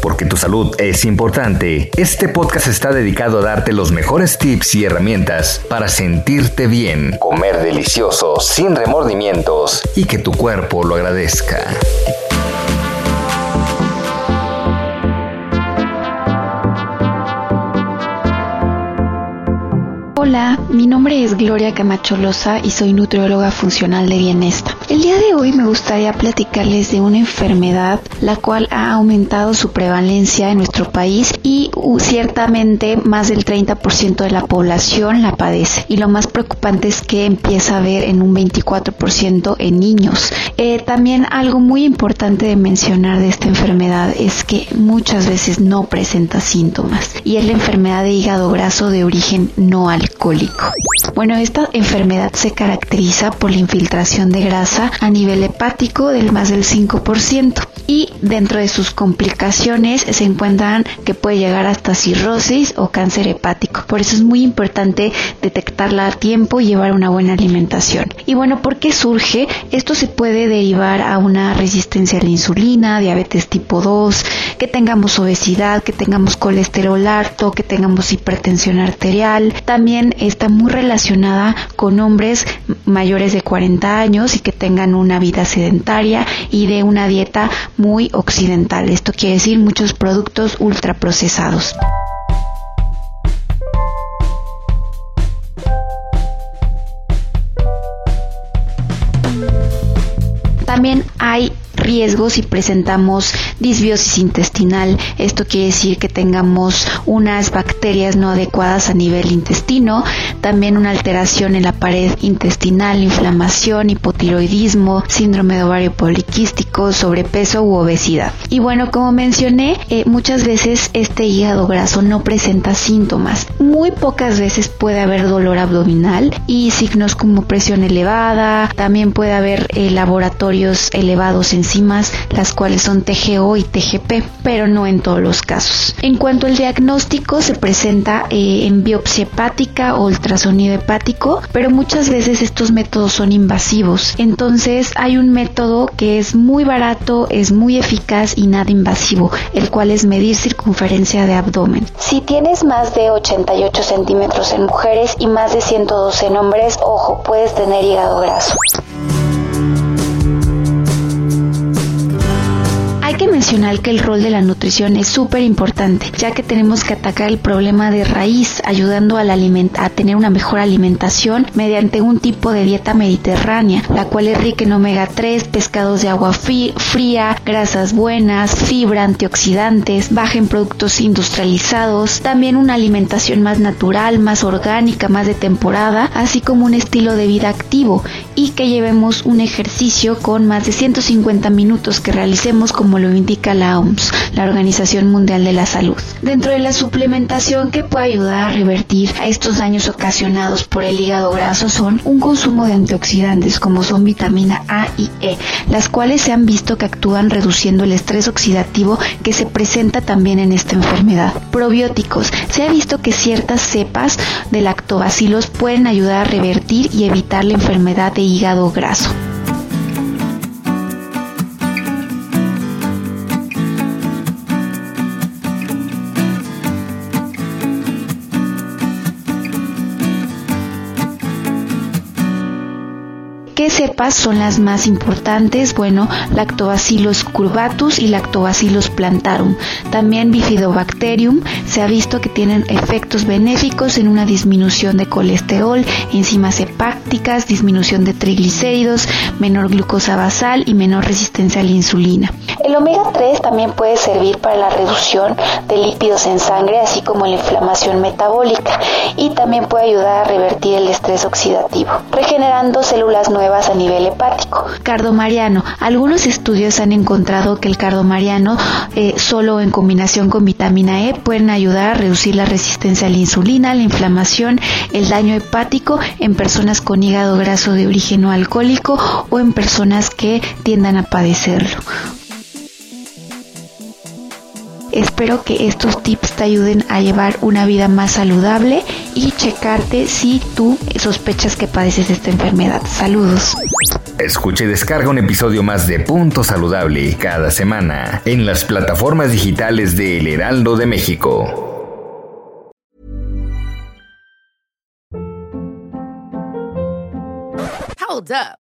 Porque tu salud es importante, este podcast está dedicado a darte los mejores tips y herramientas para sentirte bien, comer delicioso, sin remordimientos y que tu cuerpo lo agradezca. Hola, mi nombre es Gloria Camacholosa y soy nutrióloga funcional de Bienesta. El día de hoy me gustaría platicarles de una enfermedad la cual ha aumentado su prevalencia en nuestro país y ciertamente más del 30% de la población la padece. Y lo más preocupante es que empieza a ver en un 24% en niños. Eh, también algo muy importante de mencionar de esta enfermedad es que muchas veces no presenta síntomas y es la enfermedad de hígado graso de origen no alcohólico. Bueno, esta enfermedad se caracteriza por la infiltración de grasa a nivel hepático del más del 5% y dentro de sus complicaciones se encuentran que puede llegar hasta cirrosis o cáncer hepático. Por eso es muy importante detectarla a tiempo y llevar una buena alimentación. Y bueno, ¿por qué surge? Esto se puede derivar a una resistencia a la insulina, diabetes tipo 2, que tengamos obesidad, que tengamos colesterol alto, que tengamos hipertensión arterial. También está muy relacionada con hombres mayores de 40 años y que tengan una vida sedentaria y de una dieta muy occidental. Esto quiere decir muchos productos ultraprocesados. También hay riesgos si presentamos disbiosis intestinal. Esto quiere decir que tengamos unas bacterias no adecuadas a nivel intestino, también una alteración en la pared intestinal, inflamación, hipotiroidismo, síndrome de ovario poliquístico, sobrepeso u obesidad. Y bueno, como mencioné, eh, muchas veces este hígado graso no presenta síntomas. Muy pocas veces puede haber dolor abdominal y signos como presión elevada, también puede haber eh, laboratorios elevados en las cuales son TGO y TGP, pero no en todos los casos. En cuanto al diagnóstico, se presenta eh, en biopsia hepática o ultrasonido hepático, pero muchas veces estos métodos son invasivos. Entonces hay un método que es muy barato, es muy eficaz y nada invasivo, el cual es medir circunferencia de abdomen. Si tienes más de 88 centímetros en mujeres y más de 112 en hombres, ojo, puedes tener hígado graso. Que mencionar que el rol de la nutrición es súper importante, ya que tenemos que atacar el problema de raíz, ayudando a, la a tener una mejor alimentación mediante un tipo de dieta mediterránea, la cual es rica en omega 3, pescados de agua fría, grasas buenas, fibra, antioxidantes, baja en productos industrializados, también una alimentación más natural, más orgánica, más de temporada, así como un estilo de vida activo y que llevemos un ejercicio con más de 150 minutos que realicemos como lo indica la OMS, la Organización Mundial de la Salud. Dentro de la suplementación que puede ayudar a revertir a estos daños ocasionados por el hígado graso son un consumo de antioxidantes como son vitamina A y E, las cuales se han visto que actúan reduciendo el estrés oxidativo que se presenta también en esta enfermedad. Probióticos. Se ha visto que ciertas cepas de lactobacilos pueden ayudar a revertir y evitar la enfermedad de hígado graso. ¿Qué son las más importantes? Bueno, Lactobacillus curvatus y Lactobacillus plantarum. También Bifidobacterium se ha visto que tienen efectos benéficos en una disminución de colesterol, enzimas hepáticas, disminución de triglicéridos, menor glucosa basal y menor resistencia a la insulina. El omega 3 también puede servir para la reducción de lípidos en sangre, así como la inflamación metabólica, y también puede ayudar a revertir el estrés oxidativo, regenerando células nuevas nuevas a nivel hepático. Cardomariano. Algunos estudios han encontrado que el cardomariano eh, solo en combinación con vitamina E pueden ayudar a reducir la resistencia a la insulina, la inflamación, el daño hepático en personas con hígado graso de origen no alcohólico o en personas que tiendan a padecerlo. Espero que estos tips te ayuden a llevar una vida más saludable y checarte si tú sospechas que padeces esta enfermedad. Saludos. Escuche y descarga un episodio más de Punto Saludable cada semana en las plataformas digitales de El Heraldo de México. Hold up.